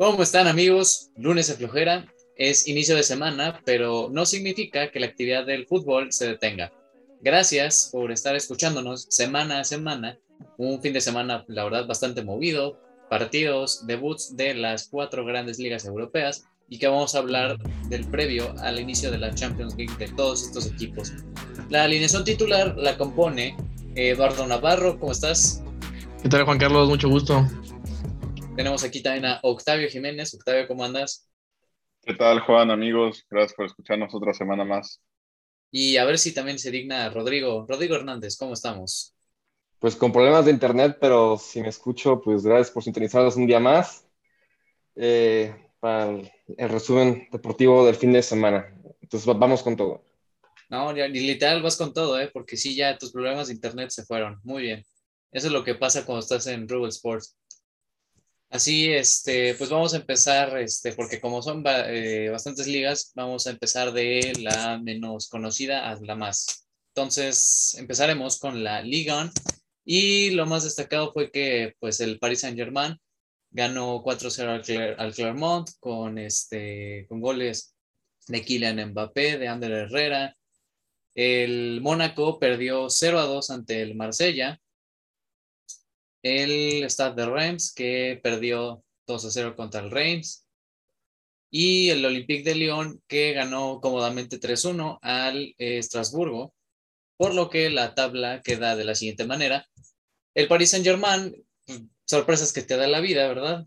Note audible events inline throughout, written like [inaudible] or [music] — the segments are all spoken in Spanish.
¿Cómo están amigos? Lunes de flojera. Es inicio de semana, pero no significa que la actividad del fútbol se detenga. Gracias por estar escuchándonos semana a semana. Un fin de semana, la verdad, bastante movido. Partidos, debuts de las cuatro grandes ligas europeas y que vamos a hablar del previo al inicio de la Champions League de todos estos equipos. La alineación titular la compone Eduardo Navarro. ¿Cómo estás? ¿Qué tal, Juan Carlos? Mucho gusto. Tenemos aquí también a Octavio Jiménez. Octavio, ¿cómo andas? ¿Qué tal, Juan, amigos? Gracias por escucharnos otra semana más. Y a ver si también se digna Rodrigo. Rodrigo Hernández, ¿cómo estamos? Pues con problemas de internet, pero si me escucho, pues gracias por sintonizarnos un día más eh, para el, resumen deportivo del fin de semana. Entonces vamos con todo. No, ya, literal vas con todo, ¿eh? porque sí, ya tus problemas de internet se fueron. Muy bien. Eso es lo que pasa cuando estás en Rubel Sports. Así, este, pues vamos a empezar, este, porque como son eh, bastantes ligas, vamos a empezar de la menos conocida a la más. Entonces, empezaremos con la Liga 1 y lo más destacado fue que, pues, el Paris Saint-Germain ganó 4-0 al, Clermont con, este, con goles de Kylian Mbappé, de Ander Herrera. El Mónaco perdió 0-2 ante el Marsella el Stade de Reims, que perdió 2 a 0 contra el Reims, y el Olympique de Lyon, que ganó cómodamente 3-1 al eh, Estrasburgo, por lo que la tabla queda de la siguiente manera. El Paris Saint-Germain, pues, sorpresas que te da la vida, ¿verdad?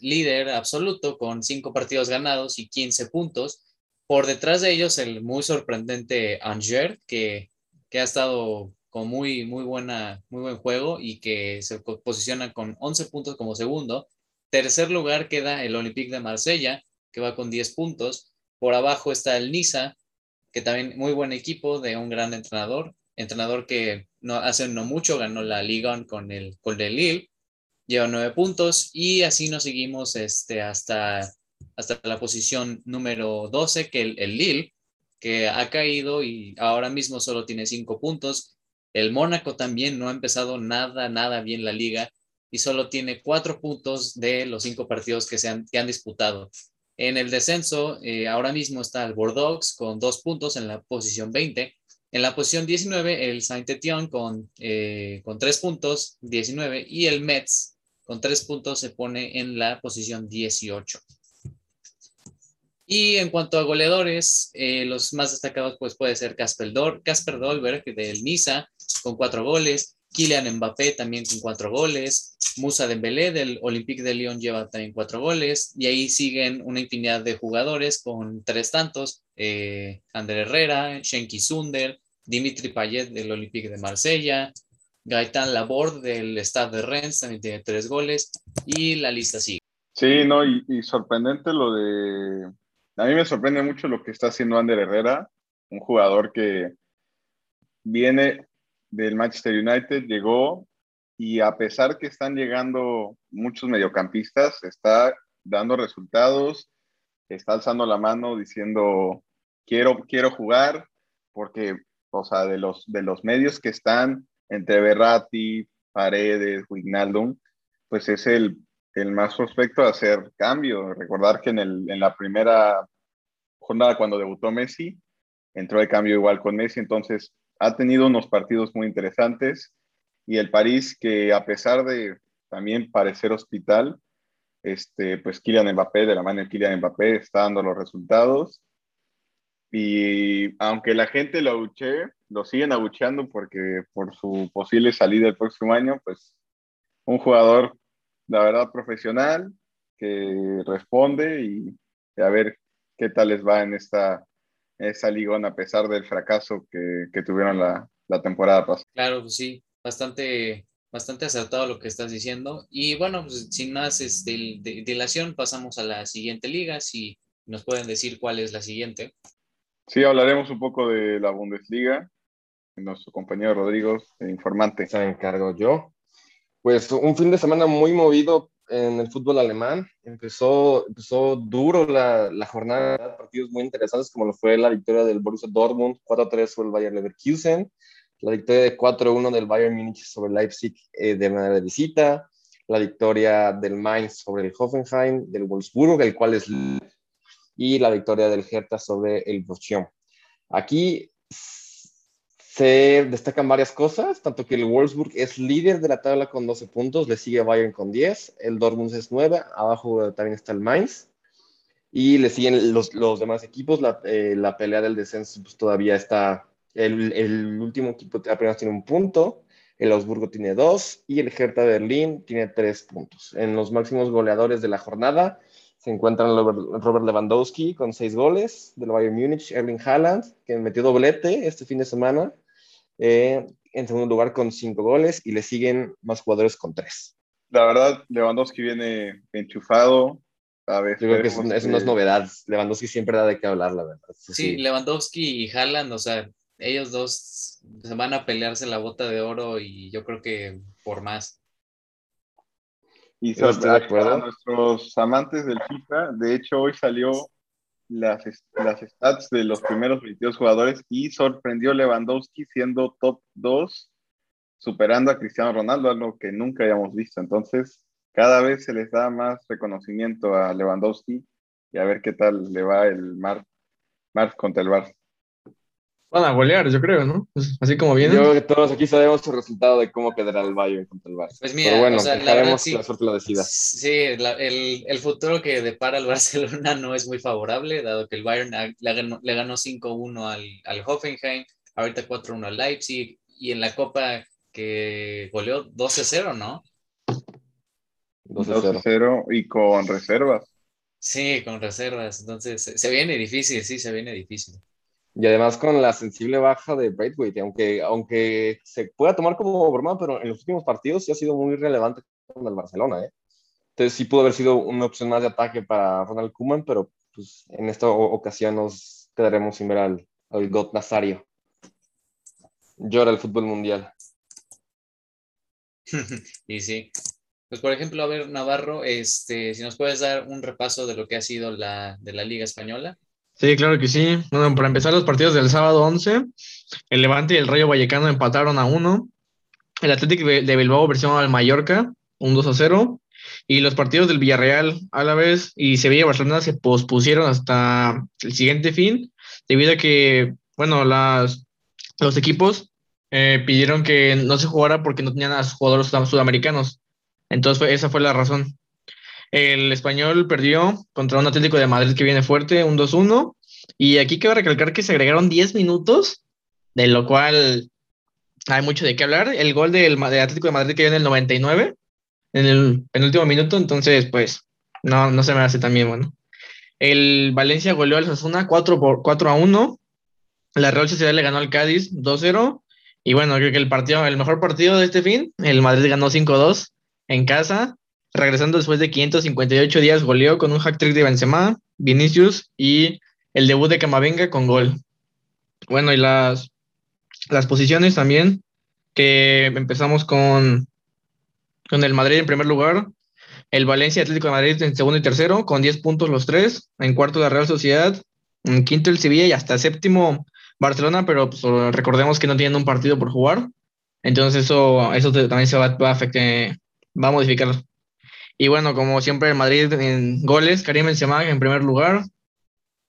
Líder absoluto con 5 partidos ganados y 15 puntos. Por detrás de ellos, el muy sorprendente Angers, que, que ha estado con muy, muy, buena, muy buen juego y que se posiciona con 11 puntos como segundo. Tercer lugar queda el Olympique de Marsella, que va con 10 puntos. Por abajo está el Niza, que también muy buen equipo de un gran entrenador, entrenador que no, hace no mucho ganó la Liga con el, con el Lille, lleva 9 puntos y así nos seguimos este, hasta, hasta la posición número 12, que el, el Lille, que ha caído y ahora mismo solo tiene 5 puntos el Mónaco también no ha empezado nada, nada bien la liga y solo tiene cuatro puntos de los cinco partidos que, se han, han disputado. En el descenso, eh, ahora mismo está el Bordeaux con dos puntos en la posición 20. En la posición 19, el Saint-Étienne con, eh, con tres puntos, 19, y el Metz con tres puntos se pone en la posición 18. Y en cuanto a goleadores, eh, los más destacados pues puede ser Casper, Casper Dolberg del Niza con cuatro goles, Kylian Mbappé también con cuatro goles, Musa Dembélé del Olympique de Lyon lleva también cuatro goles, y ahí siguen una infinidad de jugadores con tres tantos, eh, Herrera, Shenki Sunder, Dimitri Payet del Olympique de Marsella, Gaetan Laborde del Stade de Rennes también tiene tres goles, y la lista sigue. Sí, no, y, y sorprendente lo de a mí me sorprende mucho lo que está haciendo Ander Herrera, un jugador que viene del Manchester United, llegó y a pesar que están llegando muchos mediocampistas, está dando resultados, está alzando la mano diciendo quiero, quiero jugar, porque, o sea, de los, de los medios que están entre Berratti, Paredes, Wijnaldum, pues es el el más prospecto a hacer cambio. Recordar que en, el, en la primera jornada cuando debutó Messi, entró de cambio igual con Messi, entonces ha tenido unos partidos muy interesantes y el París que a pesar de también parecer hospital, este, pues Kylian Mbappé, de la mano de Kylian Mbappé, está dando los resultados. Y aunque la gente lo abuche, lo siguen abucheando porque por su posible salida el próximo año, pues un jugador la verdad, profesional, que responde y a ver qué tal les va en esta, esa ligón a pesar del fracaso que, que tuvieron la, la, temporada pasada. Claro, pues sí, bastante, bastante acertado lo que estás diciendo. Y bueno, pues sin más este, dilación, pasamos a la siguiente liga, si nos pueden decir cuál es la siguiente. Sí, hablaremos un poco de la Bundesliga. Nuestro compañero Rodrigo, informante. Se encargo yo. Pues un fin de semana muy movido en el fútbol alemán. Empezó, empezó duro la, la jornada, partidos muy interesantes como lo fue la victoria del Borussia Dortmund 4-3 sobre el Bayern Leverkusen, la victoria de 4-1 del Bayern Múnich sobre Leipzig eh, de manera de visita, la victoria del Mainz sobre el Hoffenheim, del Wolfsburg, el cual es y la victoria del Hertha sobre el Bochum. Aquí se destacan varias cosas, tanto que el Wolfsburg es líder de la tabla con 12 puntos, le sigue Bayern con 10, el Dortmund es 9, abajo también está el Mainz, y le siguen los, los demás equipos, la, eh, la, pelea del descenso pues, todavía está, el, el, último equipo apenas tiene un punto, el Augsburgo tiene dos, y el Hertha Berlín tiene tres puntos. En los máximos goleadores de la jornada se encuentran Robert Lewandowski con seis goles del Bayern Múnich, Erling Haaland, que metió doblete este fin de semana, eh, en segundo lugar con cinco goles y le siguen más jugadores con tres. La verdad, Lewandowski viene enchufado. A ver, Yo creo que eso, no es novedad. Lewandowski siempre da de qué hablar, la verdad. Sí, Lewandowski y Haaland, o sea, ellos dos se van a pelearse la bota de oro y yo creo que por más. Y sobre, para nuestros amantes del FIFA, de hecho hoy salió las, las stats de los primeros 22 jugadores y sorprendió Lewandowski siendo top 2, superando a Cristiano Ronaldo, algo que nunca habíamos visto. Entonces, cada vez se les da más reconocimiento a Lewandowski y a ver qué tal le va el Mar, Mar contra el Barça. Van a golear, yo creo, ¿no? Pues, así como viene. Yo creo que todos aquí sabemos el resultado de cómo quedará el Bayern contra el Barça. Pues mira, Pero bueno, o sea, la verdad, sí. que la suerte lo decida. Sí, la- el, el futuro que depara el [laughs] Barcelona no es muy favorable, dado que el Bayern ha- le ganó, ganó 5-1 al, al Hoffenheim, ahorita 4-1 al Leipzig, y en la Copa que goleó 12-0, ¿no? 2-0. 2-0 y con reservas. Sí, con reservas. Entonces, se viene difícil, sí, se viene difícil. Y además con la sensible baja de Braithwaite, aunque, aunque se pueda tomar como broma, pero en los últimos partidos sí ha sido muy relevante con el Barcelona, ¿eh? Entonces sí pudo haber sido una opción más de ataque para Ronald Koeman, pero pues en esta ocasión nos quedaremos sin ver al, al God Nazario. Llora el fútbol mundial. [laughs] Y sí. Pues por ejemplo, a ver, Navarro, este, si nos puedes dar un repaso de lo que ha sido la de la Liga Española. Sí, claro que sí. Bueno, para empezar los partidos del sábado 11, el Levante y el Rayo Vallecano empataron a uno. El Atlético de Bilbao venció al Mallorca, un 2 a 0. Y los partidos del Villarreal, Álaves y Sevilla Barcelona se pospusieron hasta el siguiente fin, debido a que, bueno, las, los equipos eh, pidieron que no se jugara porque no tenían a sus jugadores sud- sudamericanos. Entonces, fue- esa fue la razón. El español perdió contra un Atlético de Madrid que viene fuerte, un 2-1. Y aquí quiero recalcar que se agregaron 10 minutos, de lo cual hay mucho de qué hablar. El gol del, Atlético de Madrid que en el 99, en el penúltimo minuto, entonces, pues, no, no se me hace tan bien, bueno. El Valencia goleó al Sasuna 4, por, 4 a 1. La Real Sociedad le ganó al Cádiz 2-0. Y bueno, creo que el partido, el mejor partido de este fin, el Madrid ganó 5-2 en casa regresando después de 558 días, goleó con un hack trick de Benzema, Vinicius y el debut de Camavinga con gol. Bueno, y las, las posiciones también, que empezamos con, con el Madrid en primer lugar, el Valencia Atlético de Madrid en segundo y tercero, con 10 puntos los tres, en cuarto la Real Sociedad, en quinto el Sevilla y hasta séptimo Barcelona, pero pues, recordemos que no tienen un partido por jugar, entonces eso, eso también se va a afectar, va a modificar y bueno, como siempre, el Madrid en goles, Karim Benzema en primer lugar,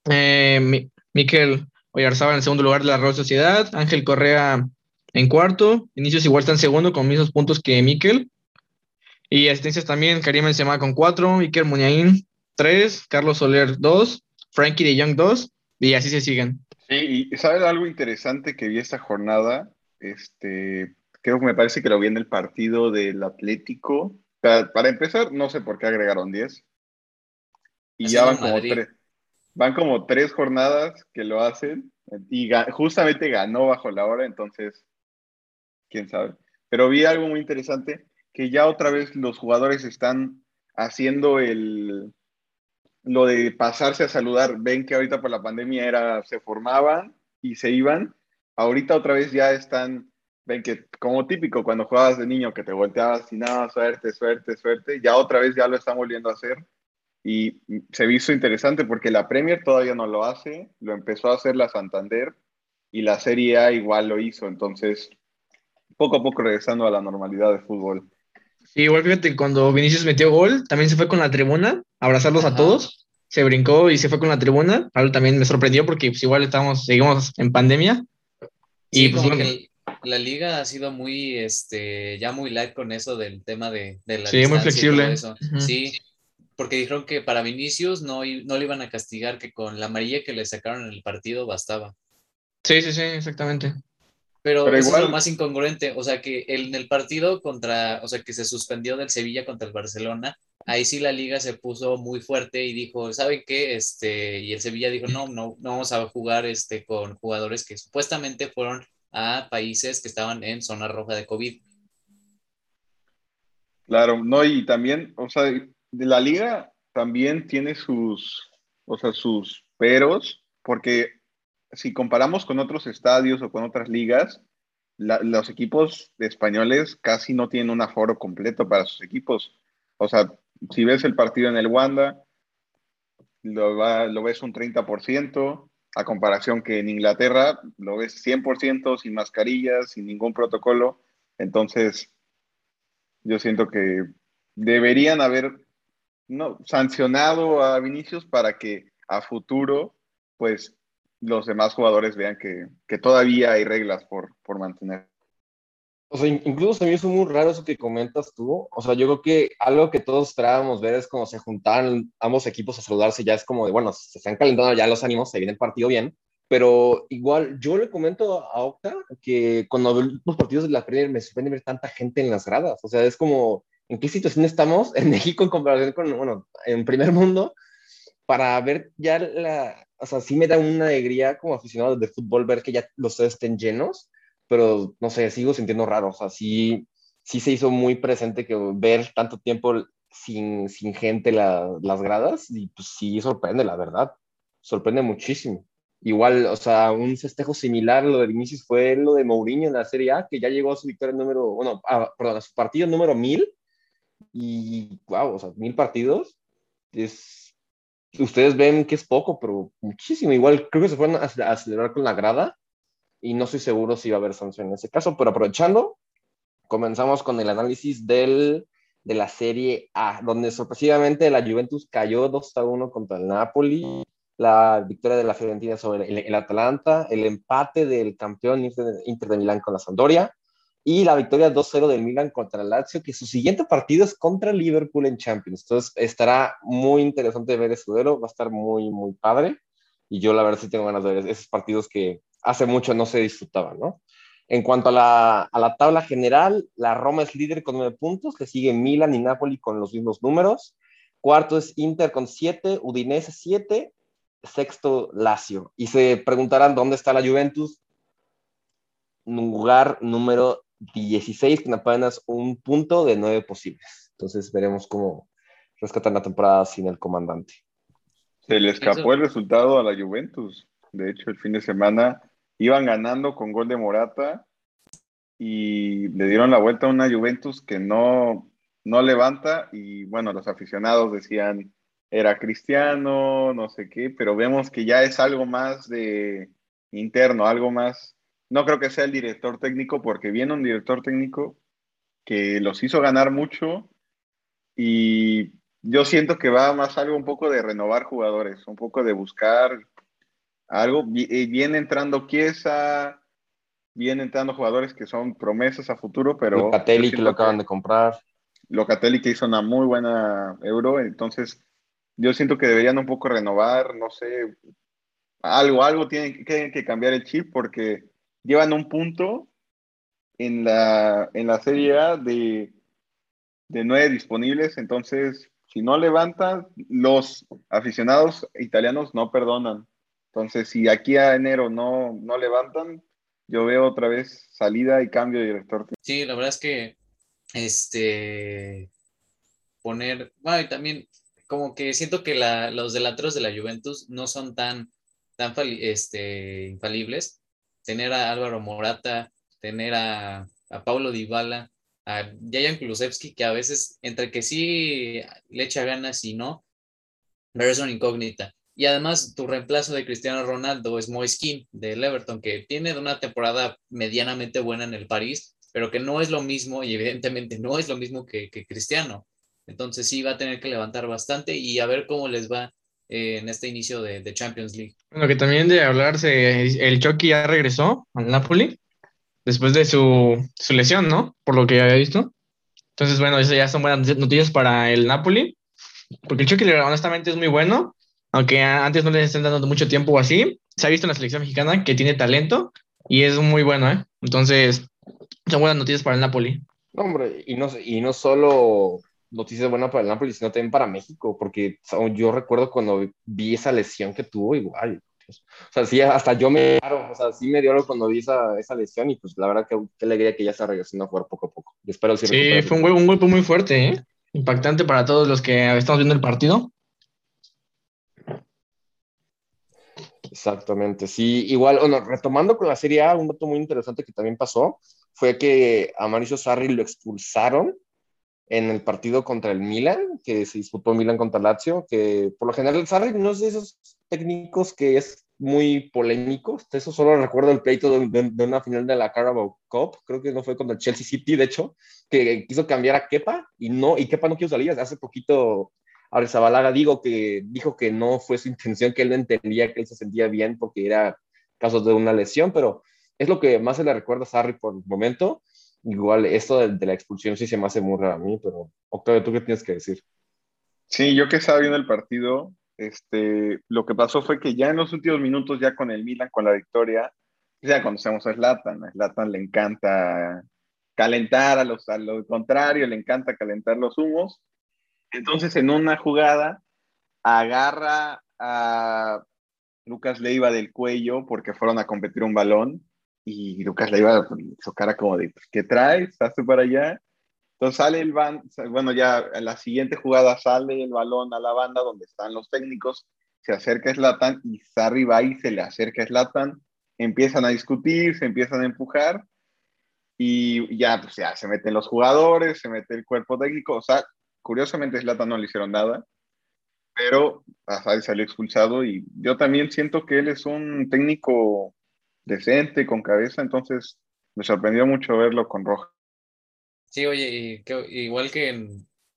eh, Mi- Mikel Oyarzabal en segundo lugar de la Real Sociedad, Ángel Correa en cuarto, Inicios igual está en segundo con mismos puntos que Mikel. Y asistencias también, Karim Benzema con cuatro, Iker Muñain tres, Carlos Soler dos, Frankie de Jong dos, y así se siguen. Sí, y ¿sabes algo interesante que vi esta jornada? Este, creo que me parece que lo vi en el partido del Atlético. Para, para empezar, no sé por qué agregaron 10. Y Así ya van como, tres, van como tres jornadas que lo hacen. Y ga- justamente ganó bajo la hora, entonces, quién sabe. Pero vi algo muy interesante, que ya otra vez los jugadores están haciendo el, lo de pasarse a saludar, ven que ahorita por la pandemia era, se formaban y se iban, ahorita otra vez ya están, ven que como típico cuando jugabas de niño que te volteabas y nada, suerte, suerte, suerte, ya otra vez ya lo están volviendo a hacer y se hizo interesante porque la Premier todavía no lo hace, lo empezó a hacer la Santander y la Serie A igual lo hizo, entonces poco a poco regresando a la normalidad de fútbol. Sí, igual fíjate, cuando Vinicius metió gol, también se fue con la tribuna, a abrazarlos a todos, se brincó y se fue con la tribuna. Algo también me sorprendió porque pues, igual estamos, seguimos en pandemia. Sí, Y pues como bueno, que el- la liga ha sido muy, este, ya muy light con eso del tema de, de la Sí, muy distancia y todo flexible. eso. Sí, porque dijeron que para Vinicius no, no le iban a castigar, que con la amarilla que le sacaron en el partido bastaba. sí, sí, sí, exactamente. Pero, Pero eso es lo más incongruente, o sea que en el partido contra, o sea que se suspendió del Sevilla contra el Barcelona, ahí sí la liga se puso muy fuerte y dijo, ¿saben qué? Este, y el Sevilla dijo, no, no, no vamos a jugar este con jugadores que supuestamente fueron a países que estaban en zona roja de COVID. Claro, no, y también, o sea, de la liga también tiene sus, o sea, sus peros, porque si comparamos con otros estadios o con otras ligas, la- los equipos españoles casi no tienen un aforo completo para sus equipos. O sea, si ves el partido en el Wanda, lo, va- lo ves un 30%, a comparación que en Inglaterra lo ves 100% sin mascarillas, sin ningún protocolo. Entonces, yo siento que deberían haber no, sancionado a Vinicius para que a futuro, pues, los demás jugadores vean que, que todavía hay reglas por, por mantener. O sea, in- incluso se me hizo muy raro eso que comentas tú. O sea, yo creo que algo que todos esperábamos ver es cuando se juntaban ambos equipos a saludarse, ya es como de, bueno, se están calentando ya los ánimos, se viene el partido bien. Pero igual, yo le comento a Octa que cuando veo los partidos de la Premier me sorprende ver tanta gente en las gradas. O sea, es como, ¿en qué situación estamos en [laughs] México en comparación con, bueno, en primer mundo? Para ver ya la, o sea, sí me da una alegría como aficionado de fútbol ver que ya los estén llenos pero no sé, sigo sintiendo raro, o sea, sí, sí se hizo muy presente que ver tanto tiempo sin, sin gente la- las gradas, y pues sí sorprende, la verdad, sorprende muchísimo. Igual, o sea, un festejo similar lo de Vinicius fue lo de Mourinho en la Serie A, que ya llegó a su victoria número, bueno, a, perdón, a su partido número mil, y wow, o sea, mil partidos, es, ustedes ven que es poco, pero muchísimo, igual creo que se fueron a, a celebrar con la grada, y no estoy seguro si va a haber sanción en ese caso, pero aprovechando, comenzamos con el análisis del, de la Serie A, donde sorpresivamente la Juventus cayó 2 a 1 contra el Napoli, la victoria de la Fiorentina sobre el, el Atalanta, el empate del campeón Inter, Inter de Milán con la Sampdoria y la victoria 2-0 del Milan contra el Lazio, que su siguiente partido es contra Liverpool en Champions. Entonces estará muy interesante ver ese duelo, va a estar muy, muy padre. Y yo la verdad sí tengo ganas de ver esos partidos que hace mucho no se disfrutaban, ¿no? En cuanto a la, a la tabla general, la Roma es líder con nueve puntos, le sigue Milan y Napoli con los mismos números. Cuarto es Inter con siete, Udinese siete, sexto Lazio. Y se preguntarán dónde está la Juventus. Lugar número 16 con apenas un punto de nueve posibles. Entonces veremos cómo rescatan la temporada sin el comandante. Se le escapó Eso- el resultado a la Juventus. De hecho, el fin de semana iban ganando con gol de Morata y le dieron la vuelta a una Juventus que no, no levanta y bueno, los aficionados decían era cristiano, no sé qué, pero vemos que ya es algo más de interno, algo más, no creo que sea el director técnico porque viene un director técnico que los hizo ganar mucho y yo siento que va más algo un poco de renovar jugadores, un poco de buscar algo. Vi- Viene entrando Chiesa, viene entrando jugadores que son promesas a futuro, pero Locatelli que lo acaban de comprar. Locatelli que hizo una muy buena euro, entonces yo siento que deberían un poco renovar, no sé, algo, algo tienen, que- que cambiar el chip porque llevan un punto en la, en la Serie A de, de nueve disponibles, entonces si no levantan, los aficionados italianos no perdonan. Entonces, si aquí a enero no, no levantan, yo veo otra vez salida y cambio de director. Sí, la verdad es que este poner, bueno, y también como que siento que la- los delanteros de la Juventus no son tan, tan este, infalibles. Tener a Álvaro Morata, tener a, a Paulo Dybala, a Jajan Kulusevski, que a veces entre que sí le echa ganas y no, pero es una incógnita. Y además tu reemplazo de Cristiano Ronaldo es Moiskin del Everton, que tiene una temporada medianamente buena en el París, pero que no es lo mismo y evidentemente no es lo mismo que, Cristiano. Entonces sí va a tener que levantar bastante y a ver cómo les va eh, en este inicio de, de, Champions League. Bueno, que también de hablarse, el Chucky ya regresó al Napoli después de su, su lesión, ¿no? Por lo que había visto. Entonces, bueno, eso ya son buenas noticias para el Napoli, porque el Chucky honestamente es muy bueno, aunque antes no le estén dando mucho tiempo o así. Se ha visto en la selección mexicana que tiene talento y es muy bueno, ¿eh? Entonces, son buenas noticias para el Napoli. No, hombre, y no, y no solo noticias buenas para el Napoli, sino también para México, porque yo recuerdo cuando vi esa lesión que tuvo, igual. O sea, sí, hasta yo me. O sea, sí me dio algo cuando vi esa, esa lesión y pues la verdad que qué alegría que ya está regresando a jugar poco a poco. Y espero sí, sí fue un, un golpe muy fuerte, ¿eh? Impactante para todos los que estamos viendo el partido. Exactamente, sí, igual, bueno, retomando con la Serie A, un dato muy interesante que también pasó fue que a Mauricio Sarri lo expulsaron en el partido contra el Milan, que se disputó Milan contra Lazio, que por lo general Sarri no es de esos técnicos que es muy polémico, eso solo recuerdo el pleito de, una final de la Carabao Cup, creo que no fue contra el Chelsea City, de hecho, que quiso cambiar a Kepa y no, y Kepa no quiso salir, hace poquito Zabalaga digo que dijo que no fue su intención, que él no entendía que él se sentía bien porque era casos de una lesión, pero es lo que más se le recuerda a Sarri por el momento. Igual esto de, la expulsión sí se me hace muy raro a mí, pero Octavio, ¿tú qué tienes que decir? Sí, yo que estaba viendo el partido, este, lo que pasó fue que ya en los últimos minutos, ya con el Milan, con la victoria, ya conocemos a Zlatan, a Zlatan le encanta calentar a los, a lo contrario, le encanta calentar los humos, entonces, en una jugada, agarra a Lucas Leiva del cuello porque fueron a competir un balón y Lucas Leiva su cara como de, ¿qué traes? ¿Hazte para allá? Entonces sale el van, bueno, ya en la siguiente jugada sale el balón a la banda donde están los técnicos, se acerca Slatan y Sarri va y se le acerca Slatan, empiezan a discutir, se empiezan a empujar y ya, pues ya se meten los jugadores, se mete el cuerpo técnico, o sea, Curiosamente, Slatan no le hicieron nada, pero salió expulsado y yo también siento que él es un técnico decente, con cabeza, entonces me sorprendió mucho verlo con roja. Sí, oye, igual que,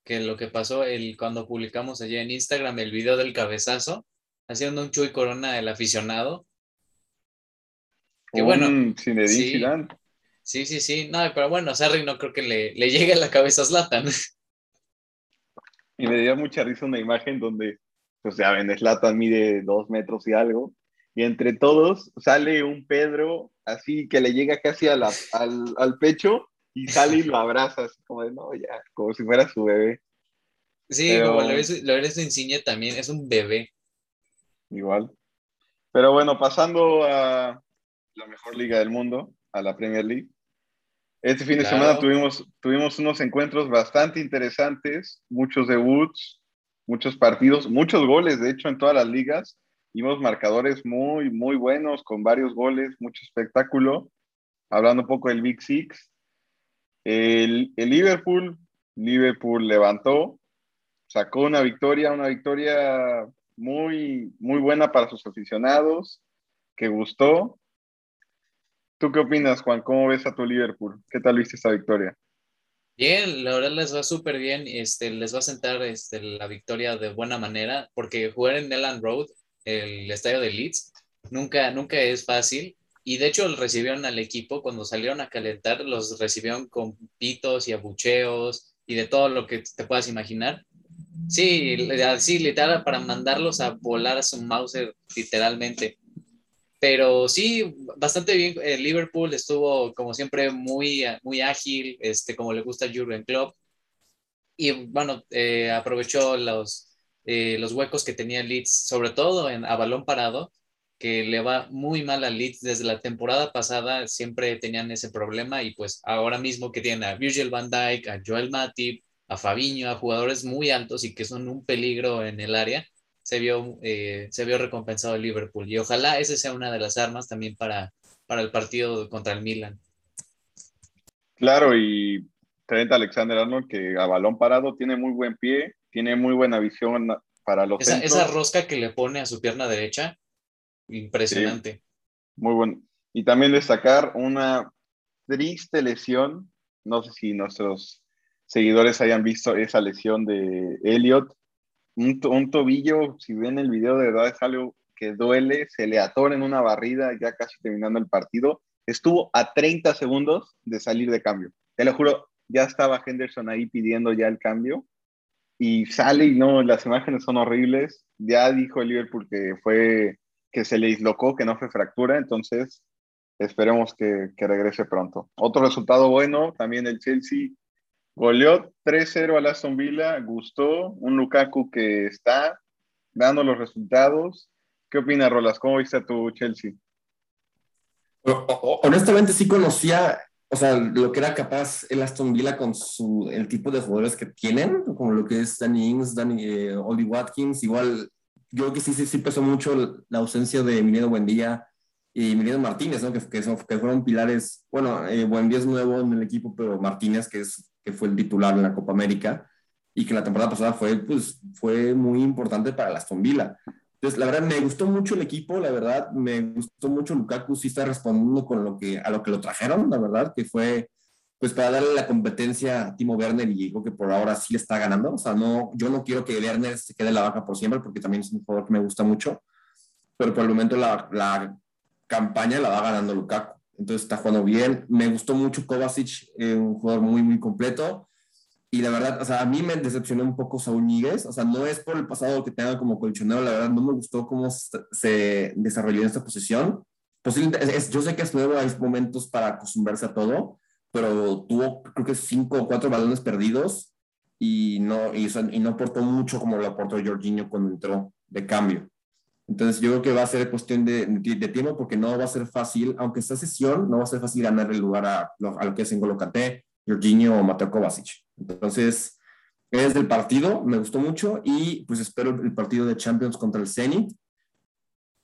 que lo que pasó el, cuando publicamos allá en Instagram el video del cabezazo, haciendo un Chuy Corona el aficionado. Que bueno. Sí, sí, sí, sí, no, pero bueno, Sarri no creo que le, le llegue a la cabeza a Zlatan. [laughs] Y me dio mucha risa una imagen donde, ven, Slatan mide dos metros y algo, y entre todos sale un Pedro así que le llega casi al, al, pecho y sale y lo abraza, así como de, no, ya, como si fuera su bebé. Sí, como lo ves, lo ves Insigne también, es un bebé. Igual. Pero bueno, pasando a la mejor liga del mundo, a la Premier League. Este fin de semana tuvimos, tuvimos unos encuentros bastante interesantes, muchos debuts, muchos partidos, muchos goles, de hecho, en todas las ligas. Vimos marcadores muy, muy buenos, con varios goles, mucho espectáculo. Hablando un poco del Big Six. El, el Liverpool, Liverpool levantó, sacó una victoria, una victoria muy, muy buena para sus aficionados, que gustó. ¿Tú qué opinas, Juan? ¿Cómo ves a tu Liverpool? ¿Qué tal viste esta victoria? Bien, la verdad les va súper bien, este, les va a sentar este, la victoria de buena manera, porque jugar en Elland Road, el estadio de Leeds, nunca, nunca es fácil. Y de hecho recibieron al equipo cuando salieron a calentar, los recibieron con pitos y abucheos y de todo lo que te puedas imaginar. Sí, así literal para mandarlos a volar a su Mauser literalmente. Pero sí, bastante bien. El Liverpool estuvo, como siempre, muy, muy ágil, este, como le gusta a Jurgen Klopp. Y bueno, eh, aprovechó los, eh, los huecos que tenía Leeds, sobre todo en, a balón parado, que le va muy mal a Leeds desde la temporada pasada, siempre tenían ese problema y pues ahora mismo que tienen a Virgil van Dijk, a Joel Matip, a Fabiño, a jugadores muy altos y que son un peligro en el área, se vio, eh, se vio recompensado el Liverpool. Y ojalá ese sea una de las armas también para, para el partido contra el Milan. Claro, y Trent Alexander Arnold, que a balón parado tiene muy buen pie, tiene muy buena visión para los esa, esa rosca que le pone a su pierna derecha, impresionante. muy bueno. Y también destacar una triste lesión. No sé si nuestros seguidores hayan visto esa lesión de Elliot. Un, tobillo, si ven el video, de verdad es algo que duele, se le atora en una barrida ya casi terminando el partido. Estuvo a 30 segundos de salir de cambio. Te lo juro, ya estaba Henderson ahí pidiendo ya el cambio y sale y no, las imágenes son horribles. Ya dijo el Liverpool que fue que se le dislocó, que no fue fractura, entonces esperemos que regrese pronto. Otro resultado bueno, también el Chelsea goleó 3-0 al Aston Villa, gustó, un Lukaku que está dando los resultados. ¿Qué opinas, Rolas? ¿Cómo viste a tu Chelsea? Honestamente sí conocía o sea, lo que era capaz el Aston Villa con su, el tipo de jugadores que tienen, como lo que es Danny Ings, Danny, eh, Watkins, igual yo creo que sí, sí, sí pesó mucho la ausencia de Emiliano Buendía y Emiliano Martínez, ¿no? que, que, que fueron pilares, bueno, eh, Buendía es nuevo en el equipo, pero Martínez, que, es, que fue el titular en la Copa América y que la temporada pasada fue, pues, fue muy importante para el Aston Villa. Entonces, la verdad, me gustó mucho el equipo, la verdad, me gustó mucho Lukaku, sí está respondiendo con lo que, a lo que lo trajeron, la verdad, que fue pues para darle la competencia a Timo Werner y creo que por ahora sí le está ganando. O sea, no, yo no quiero que Werner se quede en la baja por siempre porque también es un jugador que me gusta mucho, pero por el momento la, la campaña la va ganando Lukaku. Entonces está jugando bien. Me gustó mucho Kovacic, eh, un jugador muy, muy completo. Y la verdad, o sea, a mí me decepcionó un poco Saúl Níguez. O sea, no es por el pasado que tenga como colchonero, la verdad, no me gustó cómo se desarrolló en esta posición. Posiblemente, yo sé que es nuevo, hay momentos para acostumbrarse a todo, pero tuvo, creo que cinco o cuatro balones perdidos y no, y, y no aportó mucho como lo aportó Jorginho cuando entró de cambio. Entonces, yo creo que va a ser cuestión de, de, tiempo porque no va a ser fácil, aunque esta sesión, no va a ser fácil ganar el lugar a, a lo que es en Golocate, Jorginho o Mateo Kovacic. Entonces, es del partido, me gustó mucho y pues espero el partido de Champions contra el Zenit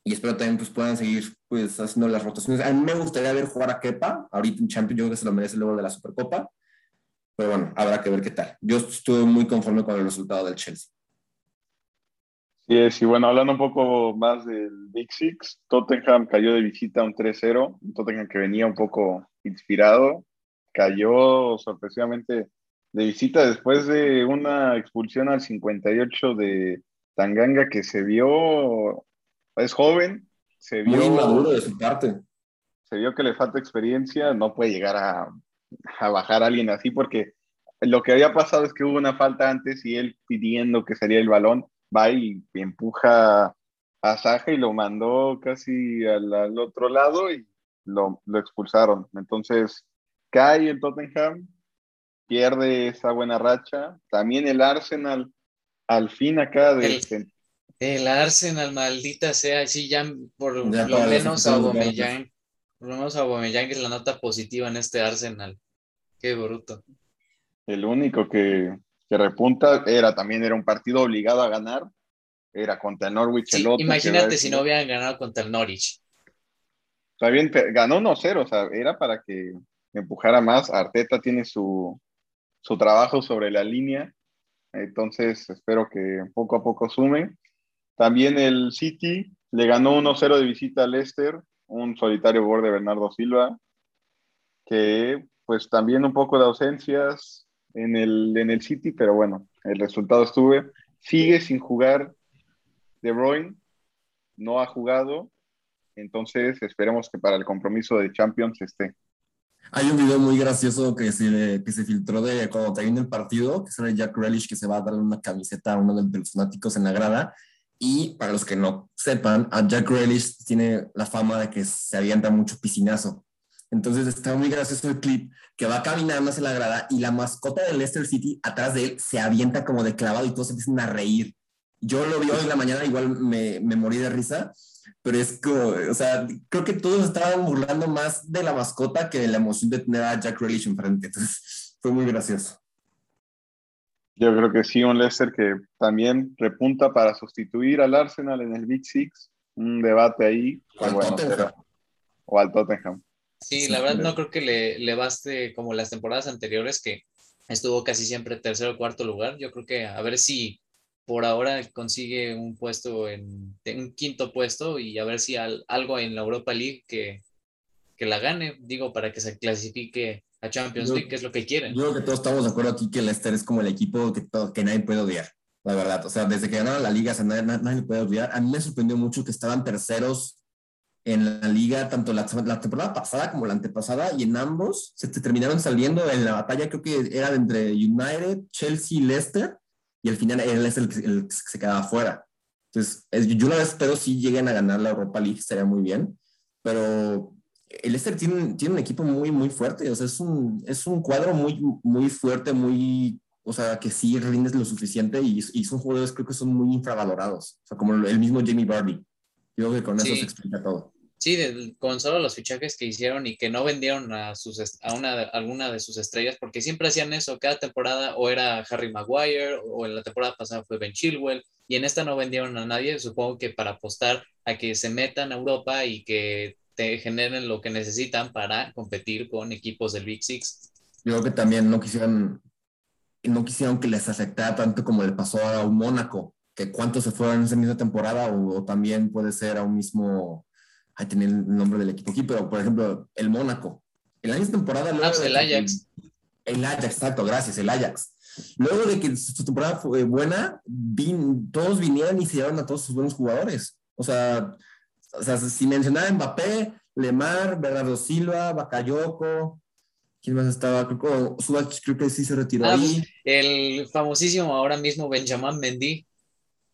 y espero también pues puedan seguir pues haciendo las rotaciones. A mí me gustaría ver jugar a Kepa, ahorita en Champions yo creo que se lo merece luego de la Supercopa, pero bueno, habrá que ver qué tal. Yo estuve muy conforme con el resultado del Chelsea. Sí, es, y bueno, hablando un poco más del Big Six, Tottenham cayó de visita un 3-0, un Tottenham que venía un poco inspirado, cayó sorpresivamente de visita después de una expulsión al 58 de Tanganga que se vio, es joven, se vio... Muy maduro de su parte. Se vio que le falta experiencia, no puede llegar a, a bajar a alguien así porque lo que había pasado es que hubo una falta antes y él pidiendo que sería el balón, va y empuja a Saja y lo mandó casi al, al otro lado y lo, lo, expulsaron. Entonces cae el Tottenham, pierde esa buena racha. También el Arsenal, al fin acá de... El, el Arsenal, maldita sea, sí, ya por lo menos a Aubameyang, por lo menos a Aubameyang es la nota positiva en este Arsenal. Qué bruto. El único que, que repunta era también era un partido obligado a ganar, era contra el Norwich sí, el otro. Imagínate si no hubieran ganado contra el Norwich. Está bien, ganó 1-0, o sea, era para que empujara más. Arteta tiene su, su trabajo sobre la línea. Entonces espero que poco a poco sumen. También el City le ganó 1-0 de visita al Leicester, un solitario gol de Bernardo Silva, que pues también un poco de ausencias en el, en el City, pero bueno, el resultado estuve. Sigue sin jugar De Bruyne, no ha jugado, entonces esperemos que para el compromiso de Champions esté. Hay un video muy gracioso que se, que se filtró de cuando termina el partido, que sale Jack Relish que se va a darle una camiseta a uno de los fanáticos en la grada. Y para los que no sepan, a Jack Relish tiene la fama de que se avienta mucho piscinazo. Entonces está muy gracioso el clip que va caminando hacia la grada y la mascota del Leicester City atrás de él se avienta como de clavado y todos se empiezan a reír. Yo lo vi hoy en la mañana, igual me, me morí de risa pero es como, o sea, creo que todos estaban burlando más de la mascota que de la emoción de tener a Jack Relish enfrente. Entonces, [laughs] fue muy gracioso. Yo creo que sí, un Leicester que también repunta para sustituir al Arsenal en el Big Six. Un debate ahí. O al, bueno, Tottenham. o al Tottenham. Sí, la verdad no creo que le, le baste como las temporadas anteriores que estuvo casi siempre tercero o cuarto lugar. Yo creo que a ver si por ahora consigue un puesto en un quinto puesto y a ver si algo en la Europa League que, que la gane, digo, para que se clasifique a Champions Yo- League, que es lo que quieren. Yo creo que todos estamos de acuerdo aquí que Leicester es como el equipo que, todo- que nadie puede odiar, la verdad. O sea, desde que ganaron la liga, o sea, nadie, nadie puede odiar. A mí me sorprendió mucho que estaban terceros en la liga, tanto la, la temporada pasada como la antepasada, y en ambos se te terminaron saliendo en la batalla, creo que era entre United, Chelsea Leicester, y al final era Leicester el que, el que se quedaba fuera. Entonces, es- yo la espero si lleguen a ganar la Europa League, estaría muy bien, pero el Leicester tiene, tiene un equipo muy, muy fuerte, o sea, es un, es un cuadro muy, muy fuerte, muy, o sea, que sí rindes lo suficiente y, y son jugadores creo que son muy infravalorados, o sea, como el mismo Jamie Vardy. Yo creo que con eso Sí. se explica todo. Sí, con solo los fichajes que hicieron y que no vendieron a, sus, a una, alguna de sus estrellas, porque siempre hacían eso, cada temporada o era Harry Maguire o en la temporada pasada fue Ben Chilwell y en esta no vendieron a nadie, supongo que para apostar a que se metan a Europa y que te generen lo que necesitan para competir con equipos del Big Six. Yo creo que también no quisieran, no quisieron que les afectara tanto como le pasó a un Mónaco, que cuántos se fueron en esa misma temporada, o también puede ser a un mismo, ahí tenía el nombre del equipo aquí, pero por ejemplo, el Mónaco. En la misma temporada... luego pues, el que- Ajax. El Ajax, exacto, gracias, el Ajax. Luego de que su temporada fue buena, vin- todos vinieron y se llevaron a todos sus buenos jugadores. O sea, o sea si mencionaba Mbappé, Lemar, Bernardo Silva, Bakayoko, ¿quién más estaba? Creo que Subach creo que sí se retiró Ah, ahí. El famosísimo ahora mismo Benjamin Mendy.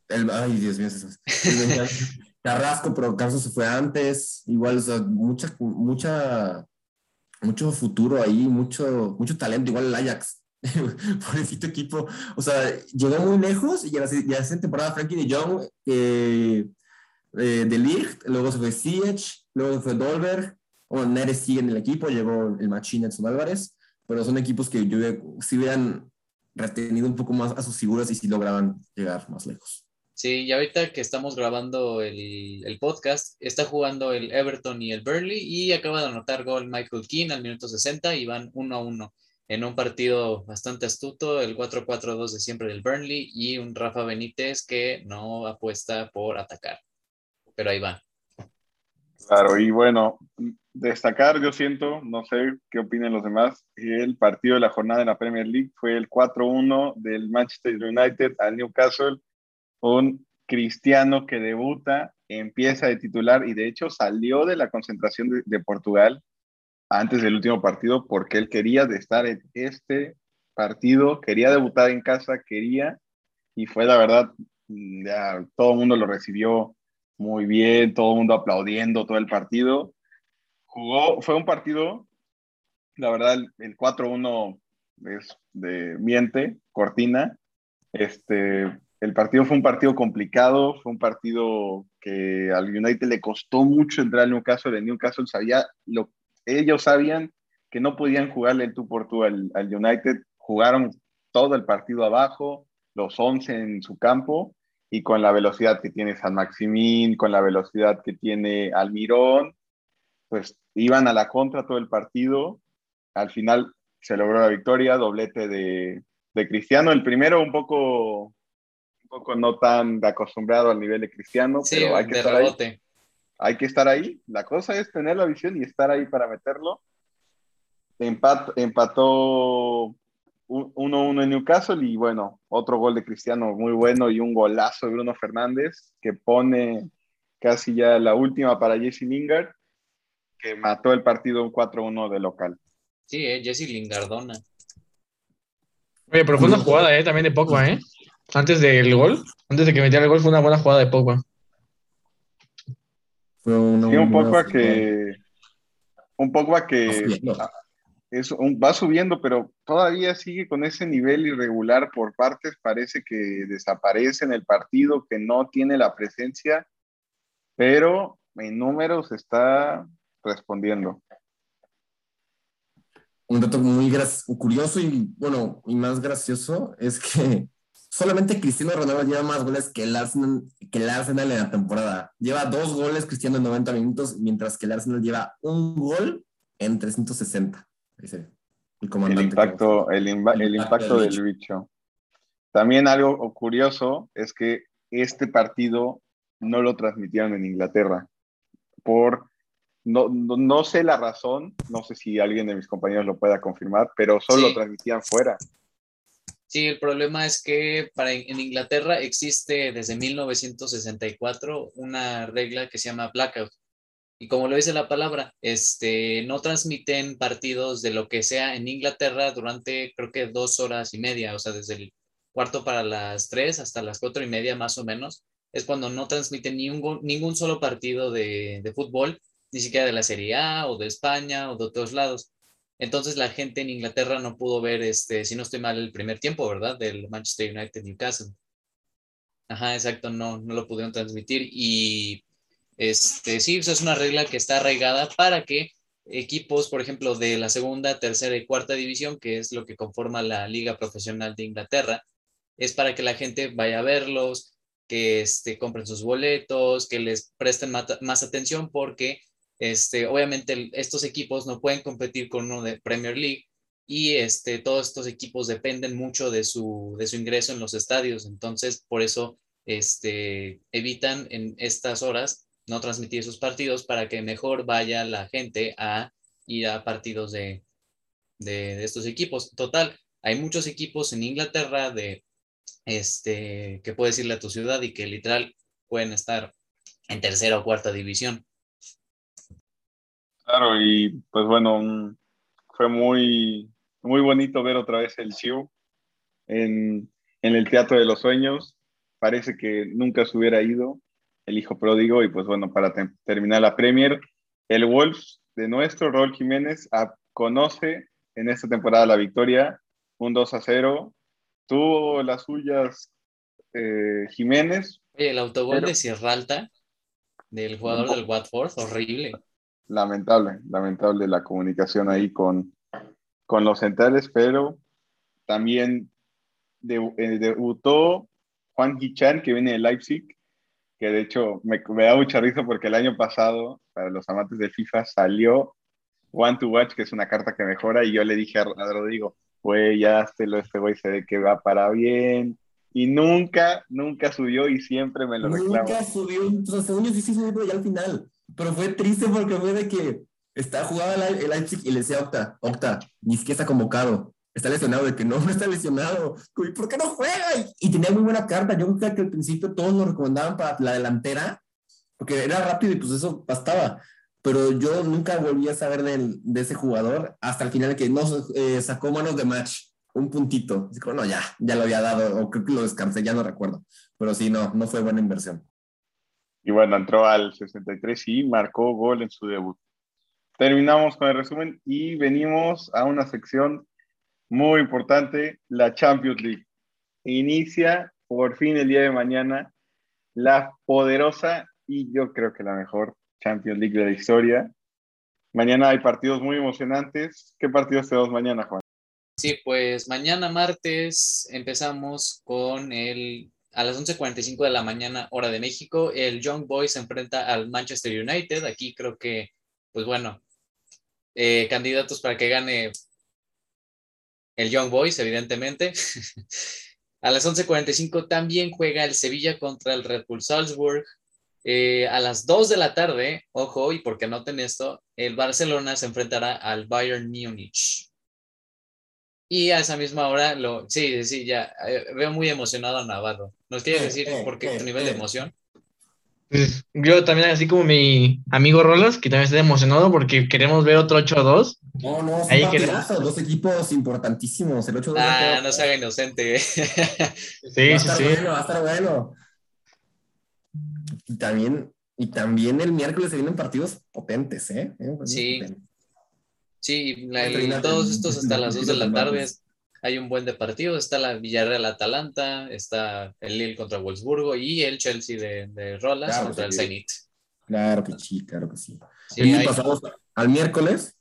El- ay, Dios mío, eso es- [laughs] Carrasco, pero Carrasco se fue antes. Igual, o sea, mucha, mucha, mucho futuro ahí, mucho, mucho talento. Igual el Ajax. [laughs] Pobrecito equipo. O sea, llegó muy lejos y ya la, siguiente temporada Frankie de Jong, eh, eh, de Ligt, luego se fue Ziyech, luego se fue Dolberg. Bueno, Neres sigue en el equipo, llegó el Machín Edson Álvarez, pero son equipos que yo si hubieran retenido un poco más a sus figuras y si lograban llegar más lejos. Sí, y ahorita que estamos grabando el, el podcast, está jugando el Everton y el Burnley y acaba de anotar gol Michael Keane al minuto 60 y van 1 a 1 en un partido bastante astuto, el 4-4-2 de siempre del Burnley y un Rafa Benítez que no apuesta por atacar. Pero ahí va. Claro, y bueno, destacar, yo siento, no sé qué opinen los demás, el partido de la jornada de la Premier League fue el 4-1 del Manchester United al Newcastle, un cristiano que debuta, empieza de titular y de hecho salió de la concentración de, Portugal antes del último partido porque él quería estar en este partido, quería debutar en casa, quería, y fue la verdad, ya todo el mundo lo recibió muy bien, todo el mundo aplaudiendo todo el partido. Jugó, fue un partido, la verdad, el, el 4-1 es de miente, cortina. Este, el partido fue un partido complicado, fue un partido que al United le costó mucho entrar al Newcastle. El Newcastle sabía, lo, ellos sabían que no podían jugarle el tú por tú al, al United. Jugaron todo el partido abajo, los 11 en su campo, y con la velocidad que tiene San Maximín, con la velocidad que tiene Almirón, pues iban a la contra todo el partido. Al final se logró la victoria, doblete de, de Cristiano. El primero un poco, poco no tan acostumbrado al nivel de Cristiano, Sí, pero hay que de estar rebote. ahí. Hay que estar ahí. La cosa es tener la visión y estar ahí para meterlo. Empat, empató 1-1 en Newcastle y bueno, otro gol de Cristiano muy bueno y un golazo de Bruno Fernández que pone casi ya la última para Jesse Lingard, que mató el partido un 4-1 de local. Sí, eh, Jesse Lingardona. Oye, pero fue una jugada, ¿eh? También de Pogba, ¿eh? Antes del gol, antes de que metiera el gol, fue una buena jugada de Pogba. Fue una Sí, un Pogba que un Pogba Va que subiendo. es un- va subiendo, pero todavía sigue con ese nivel irregular por partes, parece que desaparece en el partido, que no tiene la presencia, pero en números está respondiendo. un dato muy curioso y bueno, y más gracioso es que solamente Cristiano Ronaldo lleva más goles que el Arsenal, que el Arsenal en la temporada. Lleva dos goles Cristiano en 90 minutos, mientras que el Arsenal lleva un gol en 360. Dice el El comandante. impacto, el, imba- El el impacto impacto del del bicho. También algo curioso es que este partido no lo transmitieron en Inglaterra por no, no, no sé la razón, no sé si alguien de mis compañeros lo pueda confirmar, pero solo Sí. lo transmitían fuera. Sí, el problema es que para, en Inglaterra existe desde 1964 una regla que se llama blackout. Y como lo dice la palabra, este, no transmiten partidos de lo que sea en Inglaterra durante creo que dos horas y media, o sea, desde el cuarto para las tres hasta las cuatro y media más o menos, es cuando no transmiten ningún, ningún solo partido de, de fútbol, ni siquiera de la Serie A o de España o de otros lados. Entonces la gente en Inglaterra no pudo ver, este, si no estoy mal, el primer tiempo, ¿verdad? Del Manchester United Newcastle. Ajá, exacto, no, no lo pudieron transmitir. Y este, sí, eso es una regla que está arraigada para que equipos, por ejemplo, de la segunda, tercera y cuarta división, que es lo que conforma la liga profesional de Inglaterra, es para que la gente vaya a verlos, que este, compren sus boletos, que les presten más atención, porque este, obviamente estos equipos no pueden competir con uno de Premier League y este, todos estos equipos dependen mucho de su, ingreso en los estadios. Entonces, por eso este, evitan en estas horas no transmitir sus partidos para que mejor vaya la gente a ir a partidos de, estos equipos. Total, hay muchos equipos en Inglaterra que puedes irle a tu ciudad y que literal pueden estar en tercera o cuarta división. Claro, y pues bueno, mm, fue muy, muy bonito ver otra vez el show en, en el Teatro de los Sueños. Parece que nunca se hubiera ido el hijo pródigo. Y pues bueno, para te- terminar la Premier, el Wolves de nuestro Raúl Jiménez ah, conoce en esta temporada la victoria, un 2 a 0. Tuvo las suyas eh, Jiménez, Oye, el autogol Pero- de Sierralta, del jugador del Watford, horrible. Lamentable, lamentable la comunicación ahí con, con los centrales, pero también debu- eh, debutó Juan Hichan, que viene de Leipzig, que de hecho me, me da mucha risa porque el año pasado, para los amantes de FIFA, salió One to Watch, que es una carta que mejora, y yo le dije a, a Rodrigo, güey, ya lo- este güey se ve que va para bien, y nunca, nunca subió y siempre me lo reclama. Nunca subió, o sea, según yo sí, sí subió pero ya al final. Pero fue triste porque fue de que está, el, Leipzig y le decía Octa, Octa, ni siquiera está convocado. Está lesionado, de que no, no está lesionado. ¿Y ¿Por qué no juega? Y, tenía muy buena carta. Yo creo que al principio todos lo recomendaban para la delantera, porque era rápido y pues eso bastaba. Pero yo nunca volví a saber de, ese jugador hasta el final que no eh, sacó manos de match. Un puntito. Así como, no, ya, ya lo había dado, o creo que lo descansé, ya no recuerdo. Pero sí, no, no fue buena inversión. Y bueno, entró al 63 y marcó gol en su debut. Terminamos con el resumen y venimos a una sección muy importante, la Champions League. Inicia por fin el día de mañana la poderosa y yo creo que la mejor Champions League de la historia. Mañana hay partidos muy emocionantes. ¿Qué partidos tenemos mañana, Juan? Sí, pues mañana martes empezamos con el, a las 11.45 de la mañana, hora de México, el Young Boys se enfrenta al Manchester United. Aquí creo que, pues bueno, eh, candidatos para que gane el Young Boys, evidentemente. [laughs] a las 11.45 también juega el Sevilla contra el Red Bull Salzburg. Eh, a las 2 de la tarde, ojo, y porque noten esto, el Barcelona se enfrentará al Bayern Múnich. Y a esa misma hora, lo, sí, sí, ya, eh, veo muy emocionado a Navarro. ¿Nos quieres Eh, decir eh, por qué eh, tu nivel de eh. emoción? Pues, yo también, así como mi amigo Rolas, que también está emocionado porque queremos ver otro 8-2. No, no, Ahí queremos. dos equipos importantísimos. El 8 Ah, no se haga inocente. [laughs] Sí, va a sí, estar sí. bueno, va a estar bueno. Y también, y también el miércoles se vienen partidos potentes, ¿eh? Eh, partidos Sí. potentes. Sí, la- el- todos el- estos hasta el las 2 de la tarde hay un buen de partidos. Está la Villarreal Atalanta, está el Lille contra Wolfsburgo y el Chelsea de, de Rolas Claro, contra el sí. Zenit. Claro que sí, claro que sí. Sí, y hay- pasamos al miércoles,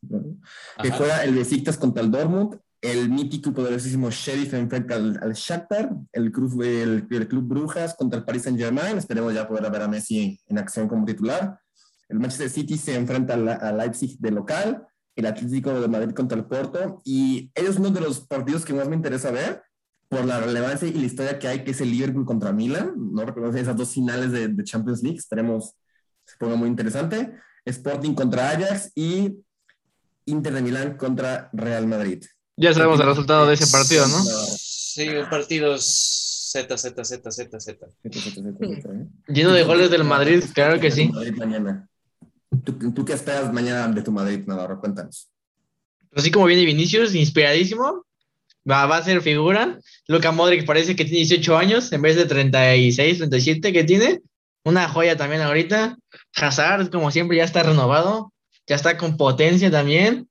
que juega el Besiktas contra el Dortmund, el mítico y poderosísimo Sheriff enfrenta al, al Shakhtar, el club, el, el club Brujas contra el Paris Saint Germain, esperemos ya poder ver a Messi en, en acción como titular, el Manchester City se enfrenta a, la- a Leipzig de local, el Atlético de Madrid contra el Porto, y ellos son uno de los partidos que más me interesa ver, por la relevancia y la historia que hay, que es el Liverpool contra Milan, no reconocen esas dos finales de, de Champions League, esperemos se ponga muy interesante. Sporting contra Ajax y Inter de Milán contra Real Madrid. Ya sabemos el resultado de ese partido, ¿no? Sí, un partido Z, Z, Z, Z, Z. Lleno de goles del Madrid, claro que sí. Madrid mañana. ¿Tú, tú qué esperas mañana de tu Madrid, Navarro? Cuéntanos. Así como viene Vinicius, inspiradísimo, va, va a ser figura. Luca Modric parece que tiene 18 años en vez de 36, 37 que tiene. Una joya también ahorita. Hazard, como siempre, ya está renovado. Ya está con potencia también.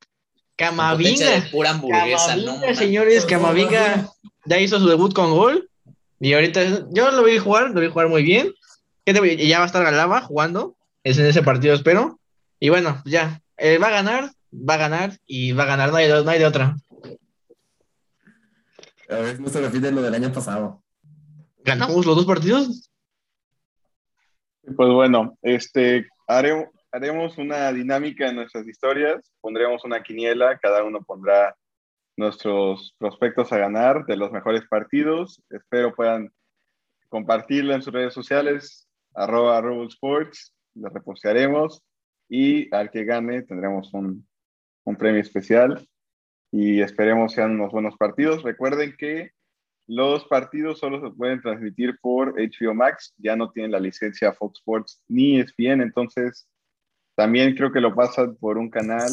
Camavinga. pura hamburguesa, no Camavinga, mames. señores, Camavinga ya hizo su debut con gol. Y ahorita yo lo vi jugar, lo vi jugar muy bien. ¿Qué te voy- y Ya va a estar Galaba jugando. Es en ese partido, espero. Y bueno, ya. eh, va a ganar, va a ganar y va a ganar. No hay, de- no hay de otra. A ver, no se repite lo del año pasado. Ganamos los dos partidos. Pues bueno, este, haremos, haremos una dinámica en nuestras historias, pondremos una quiniela, cada uno pondrá nuestros prospectos a ganar de los mejores partidos. Espero puedan compartirlo en sus redes sociales, arroba Rubble Sports, lo repostearemos y al que gane tendremos un, un premio especial y esperemos sean unos buenos partidos. Recuerden que los partidos solo se pueden transmitir por HBO Max, ya no tienen la licencia Fox Sports ni ESPN, entonces también creo que lo pasan por un canal.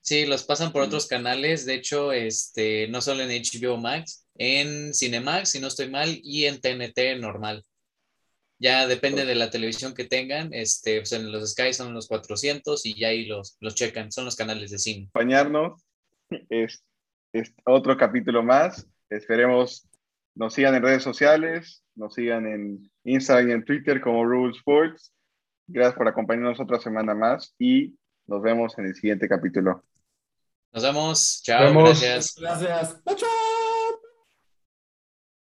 Sí, los pasan por otros canales, de hecho, este, no solo en HBO Max, en Cinemax, si no estoy mal, y en TNT normal. Ya depende de la televisión que tengan, este, pues en los Sky son los 400 y ya ahí los, los checan, son los canales de cine. acompañarnos. Es, es otro capítulo más. Esperemos nos sigan en redes sociales, nos sigan en Instagram y en Twitter como Rule Sports. Gracias por acompañarnos otra semana más y nos vemos en el siguiente capítulo. Nos vemos, chao, Vemos. gracias. Gracias. ¡Chao!